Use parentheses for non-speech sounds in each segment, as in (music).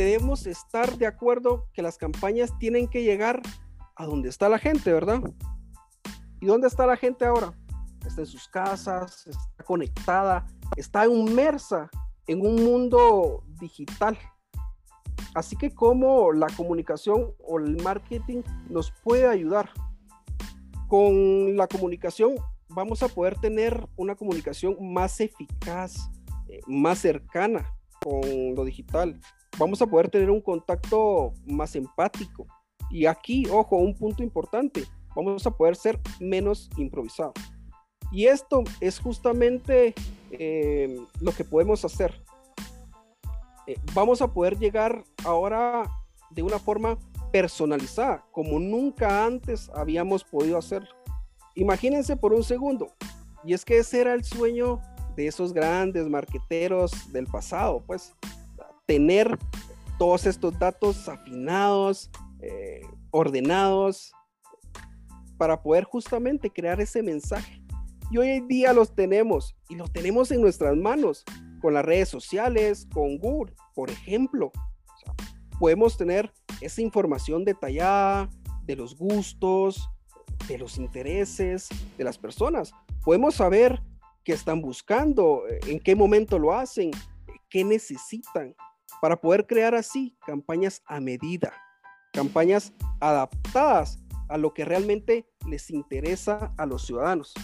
debemos estar de acuerdo que las campañas tienen que llegar a donde está la gente, ¿verdad? ¿Y dónde está la gente ahora? Está en sus casas, está conectada, está inmersa en un mundo digital. Así que cómo la comunicación o el marketing nos puede ayudar. Con la comunicación vamos a poder tener una comunicación más eficaz, eh, más cercana con lo digital. Vamos a poder tener un contacto más empático. Y aquí, ojo, un punto importante, vamos a poder ser menos improvisados. Y esto es justamente eh, lo que podemos hacer. Eh, vamos a poder llegar ahora de una forma personalizada, como nunca antes habíamos podido hacerlo. Imagínense por un segundo, y es que ese era el sueño de esos grandes marqueteros del pasado, pues tener todos estos datos afinados, eh, ordenados, para poder justamente crear ese mensaje. Y hoy en día los tenemos y los tenemos en nuestras manos con las redes sociales, con Google, por ejemplo. podemos tener esa información detallada de los gustos, de los intereses de las personas. Podemos saber qué están buscando, en qué momento lo hacen, qué necesitan, para poder crear así campañas a medida, campañas adaptadas a lo que realmente les interesa a los ciudadanos.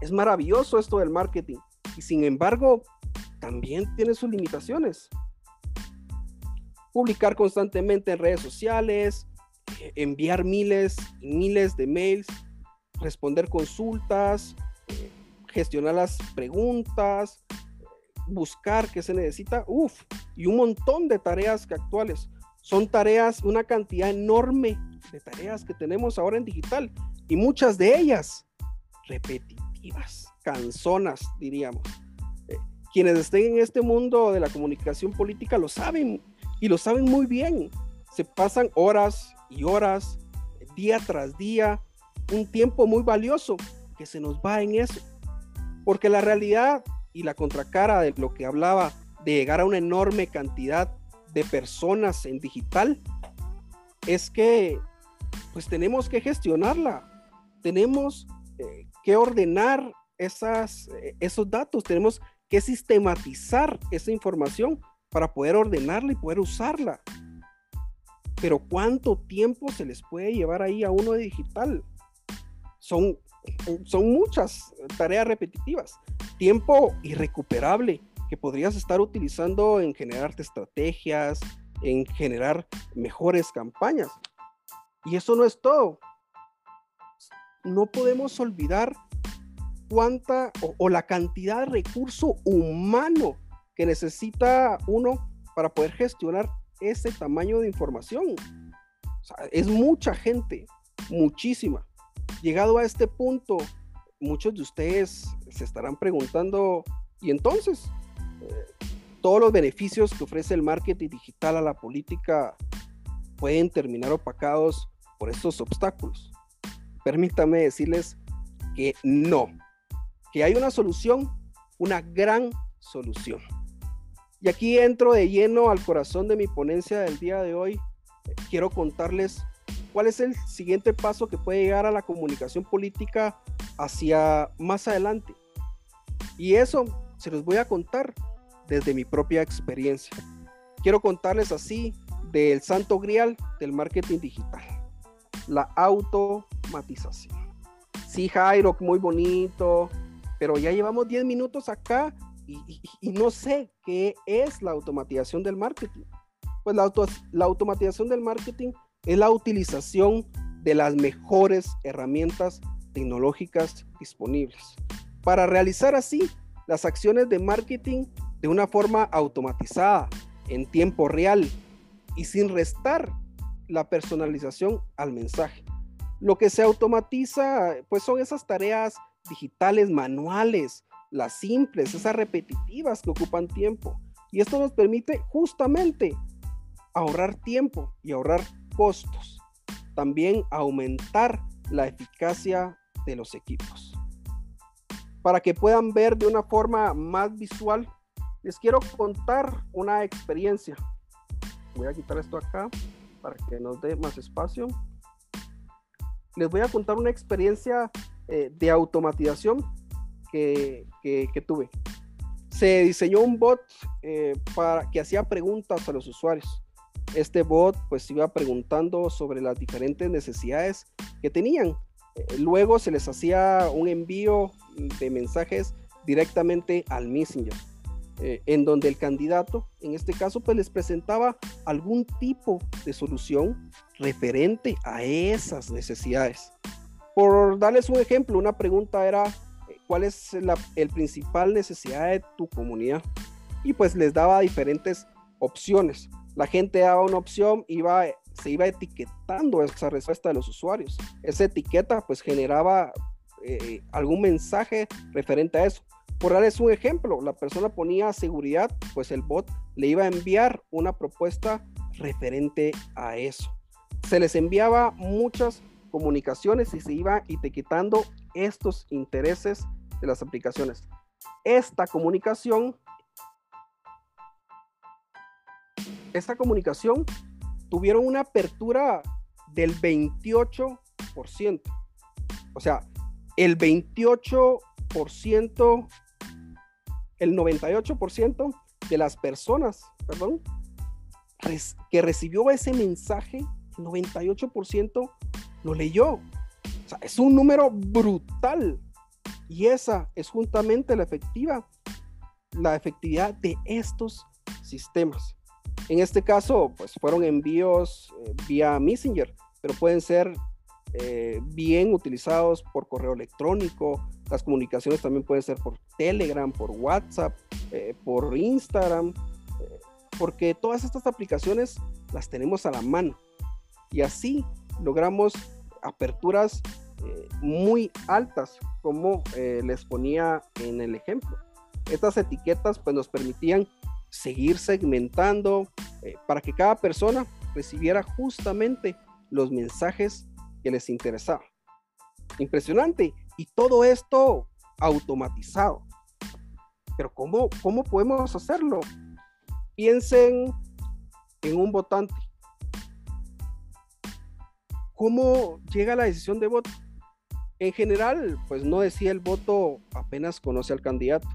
Es maravilloso esto del marketing y sin embargo también tiene sus limitaciones. Publicar constantemente en redes sociales, eh, enviar miles y miles de mails, responder consultas, eh, gestionar las preguntas, buscar qué se necesita, uff, y un montón de tareas que actuales. Son tareas, una cantidad enorme de tareas que tenemos ahora en digital y muchas de ellas repetitivas, canzonas, diríamos. Eh, quienes estén en este mundo de la comunicación política lo saben y lo saben muy bien. Se pasan horas y horas, día tras día, un tiempo muy valioso que se nos va en eso. Porque la realidad y la contracara de lo que hablaba de llegar a una enorme cantidad de personas en digital es que pues tenemos que gestionarla, tenemos eh, que ordenar esas, eh, esos datos, tenemos que sistematizar esa información para poder ordenarla y poder usarla. Pero ¿cuánto tiempo se les puede llevar ahí a uno de digital? Son, son muchas tareas repetitivas tiempo irrecuperable que podrías estar utilizando en generarte estrategias, en generar mejores campañas. Y eso no es todo. No podemos olvidar cuánta o, la cantidad de recurso humano que necesita uno para poder gestionar ese tamaño de información. es mucha gente, muchísima. Llegado a este punto, muchos de ustedes se estarán preguntando, ¿y entonces? Eh, todos los beneficios que ofrece el marketing digital a la política pueden terminar opacados por estos obstáculos. Permítame decirles que no, que hay una solución, una gran solución. Y aquí entro de lleno al corazón de mi ponencia del día de hoy. Quiero contarles cuál es el siguiente paso que puede llegar a la comunicación política hacia más adelante. Y eso se los voy a contar desde mi propia experiencia. Quiero contarles así del santo grial del marketing digital, la automatización. Sí, Jairo, muy bonito, pero ya llevamos 10 minutos acá y, no sé qué es la automatización del marketing. Pues la, la automatización del marketing es la utilización de las mejores herramientas tecnológicas disponibles para realizar así las acciones de marketing de una forma automatizada, en tiempo real y sin restar la personalización al mensaje. Lo que se automatiza pues son esas tareas digitales manuales, las simples, esas repetitivas que ocupan tiempo. Y esto nos permite justamente ahorrar tiempo y ahorrar costos. También aumentar la eficacia de los equipos. Para que puedan ver de una forma más visual, les quiero contar una experiencia. voy a quitar esto acá para que nos dé más espacio. Les voy a contar una experiencia eh, de automatización que, que, tuve. Se diseñó un bot eh, para que hacía preguntas a los usuarios. Este bot pues iba preguntando sobre las diferentes necesidades que tenían. Eh, luego se les hacía un envío de mensajes directamente al Messenger. Eh, en donde el candidato, en este caso, pues les presentaba algún tipo de solución referente a esas necesidades. Por darles un ejemplo, una pregunta era, eh, ¿cuál es la el principal necesidad de tu comunidad? Y pues les daba diferentes opciones. La gente daba una opción, iba, se iba etiquetando esa respuesta de los usuarios. Esa etiqueta pues generaba eh, algún mensaje referente a eso. Por darles un ejemplo, la persona ponía seguridad, pues el bot le iba a enviar una propuesta referente a eso. Se les enviaba muchas comunicaciones y se iba etiquetando estos intereses de las aplicaciones. Esta comunicación, esta comunicación tuvieron una apertura del 28%. O sea, el 28% el 98% de las personas, perdón, que recibió ese mensaje, el 98% lo leyó. O sea, es un número brutal. Y esa es justamente la efectiva, la efectividad de estos sistemas. En este caso, pues fueron envíos eh, vía Messenger, pero pueden ser eh, bien utilizados por correo electrónico, las comunicaciones también pueden ser por Telegram, por WhatsApp, eh, por Instagram, porque todas estas aplicaciones las tenemos a la mano. Y así logramos aperturas muy altas, como les ponía en el ejemplo. Estas etiquetas pues nos permitían seguir segmentando para que cada persona recibiera justamente los mensajes que les interesaba. Impresionante. Y todo esto automatizado. Pero ¿cómo, cómo podemos hacerlo? Piensen en un votante. ¿Cómo llega la decisión de voto? En general, pues no decía el voto apenas conoce al candidato,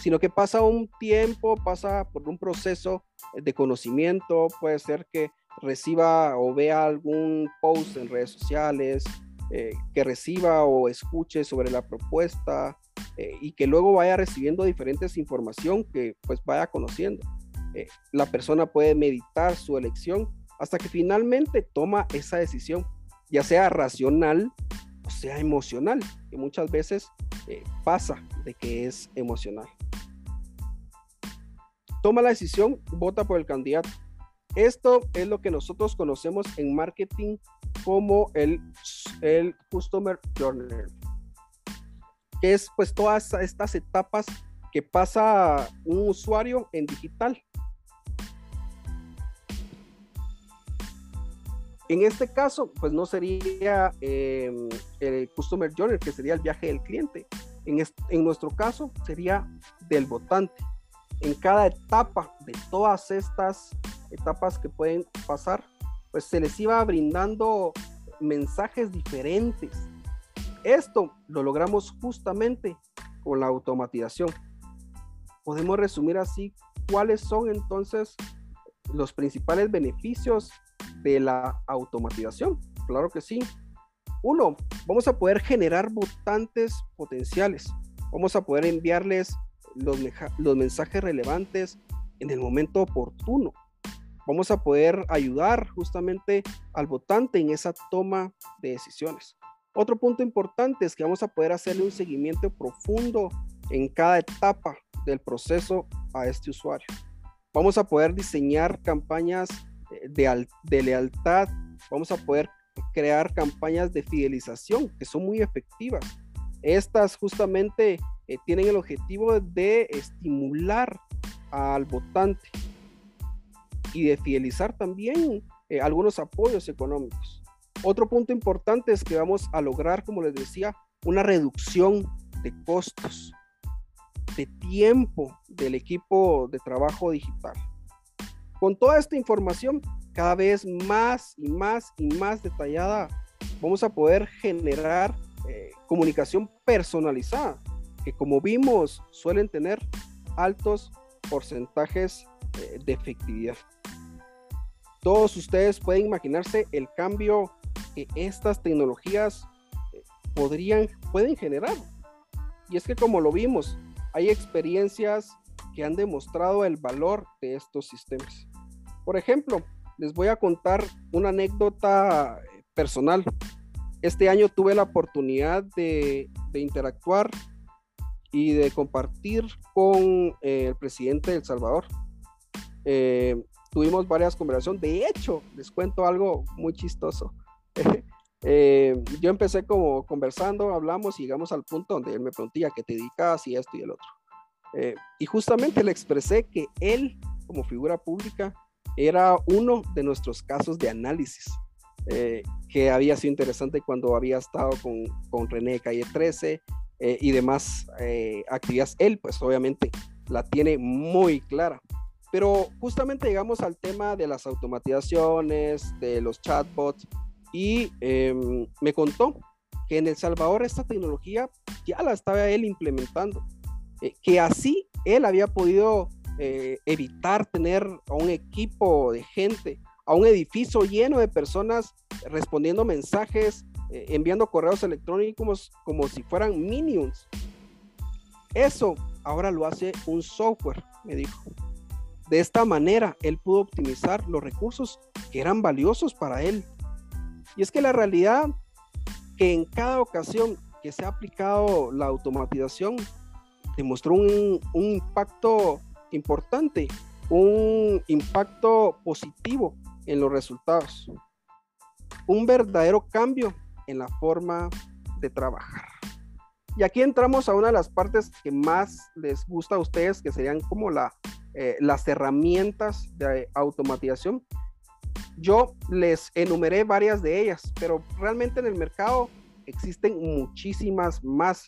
sino que pasa un tiempo, pasa por un proceso de conocimiento, puede ser que reciba o vea algún post en redes sociales, eh, que reciba o escuche sobre la propuesta eh, y que luego vaya recibiendo diferentes información que pues vaya conociendo. Eh, la persona puede meditar su elección hasta que finalmente toma esa decisión, ya sea racional o sea emocional, que muchas veces pasa de que es emocional. Toma la decisión, vota por el candidato. Esto es lo que nosotros conocemos en marketing como el, el Customer Journey, que es pues todas estas etapas que pasa un usuario en digital. En este caso, pues no sería em, el Customer Journey, que sería el viaje del cliente. En, en nuestro caso, sería del votante. En cada etapa de todas estas etapas que pueden pasar, pues se les iba brindando mensajes diferentes. Esto lo logramos justamente con la automatización. Podemos resumir así cuáles son entonces los principales beneficios de la automatización. Claro que sí. Uno, vamos a poder generar votantes potenciales. Vamos a poder enviarles los, mensajes relevantes en el momento oportuno vamos a poder ayudar justamente al votante en esa toma de decisiones. Otro punto importante es que vamos a poder hacerle un seguimiento profundo en cada etapa del proceso a este usuario. Vamos a poder diseñar campañas eh, de lealtad, vamos a poder crear campañas de fidelización que son muy efectivas. Estas justamente eh, tienen el objetivo de estimular al votante y de fidelizar también eh, algunos apoyos económicos. Otro punto importante es que vamos a lograr, como les decía, una reducción de costos, de tiempo del equipo de trabajo digital. Con toda esta información, cada vez más y más y más detallada, vamos a poder generar eh, comunicación personalizada, que como vimos suelen tener altos porcentajes eh, de efectividad. Todos ustedes pueden imaginarse el cambio que estas tecnologías eh, podrían, pueden generar. Y es que como lo vimos, hay experiencias que han demostrado el valor de estos sistemas. Por ejemplo, les voy a contar una anécdota eh, personal. Este año tuve la oportunidad de, interactuar y de compartir con eh, el presidente de El Salvador. tuvimos varias conversaciones. De hecho, les cuento algo muy chistoso. (laughs) Eh, yo empecé como conversando, hablamos y llegamos al punto donde él me preguntaba qué te dedicas y esto y el otro. Eh, y justamente le expresé que él, como figura pública, era uno de nuestros casos de análisis, eh, que había sido interesante cuando había estado con, con René Calle 13 y demás actividades. Él, pues obviamente, la tiene muy clara. Pero justamente llegamos al tema de las automatizaciones, de los chatbots, y em, me contó que en El Salvador esta tecnología ya la estaba él implementando, eh, que así él había podido eh, evitar tener a un equipo de gente, a un edificio lleno de personas respondiendo mensajes, eh, enviando correos electrónicos como si fueran minions. Eso ahora lo hace un software, me dijo. De esta manera, él pudo optimizar los recursos que eran valiosos para él y es que la realidad que en cada ocasión que se ha aplicado la automatización demostró un, impacto importante, un impacto positivo en los resultados, un verdadero cambio en la forma de trabajar. Y aquí entramos a una de las partes que más les gusta a ustedes, que serían como la, eh, las herramientas de automatización yo les enumeré varias de ellas, pero realmente en el mercado existen muchísimas más.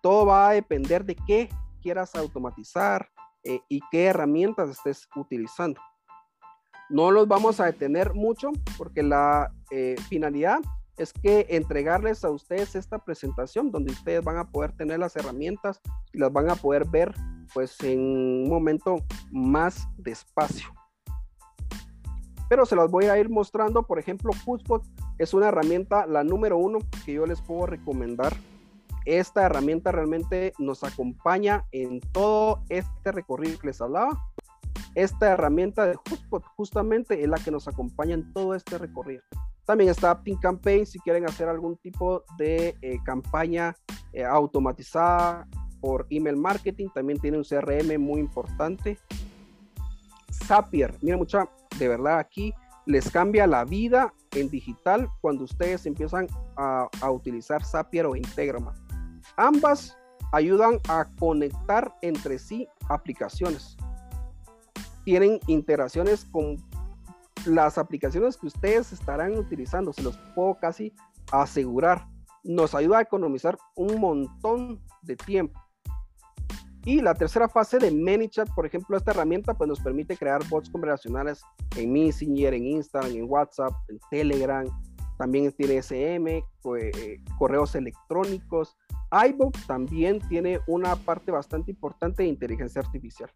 Todo va a depender de qué quieras automatizar eh, y qué herramientas estés utilizando. No los vamos a detener mucho porque la eh, finalidad es que entregarles a ustedes esta presentación donde ustedes van a poder tener las herramientas y las van a poder ver pues en un momento más despacio pero se las voy a ir mostrando. Por ejemplo, HubSpot es una herramienta, la número uno que yo les puedo recomendar. Esta herramienta realmente nos acompaña en todo este recorrido que les hablaba. Esta herramienta de HubSpot justamente es la que nos acompaña en todo este recorrido. También está Pink Campaign si quieren hacer algún tipo de eh, campaña eh, automatizada por email marketing. También tiene un CRM muy importante. Zapier, mira mucha, de verdad aquí les cambia la vida en digital cuando ustedes empiezan a, utilizar Zapier o Integrama. Ambas ayudan a conectar entre sí aplicaciones. Tienen interacciones con las aplicaciones que ustedes estarán utilizando, se los puedo casi asegurar. Nos ayuda a economizar un montón de tiempo. Y la tercera fase de ManyChat, por ejemplo, esta herramienta pues, nos permite crear bots conversacionales en Messenger, en Instagram, en WhatsApp, en Telegram. También tiene SM, eh, correos electrónicos. iBook también tiene una parte bastante importante de inteligencia artificial.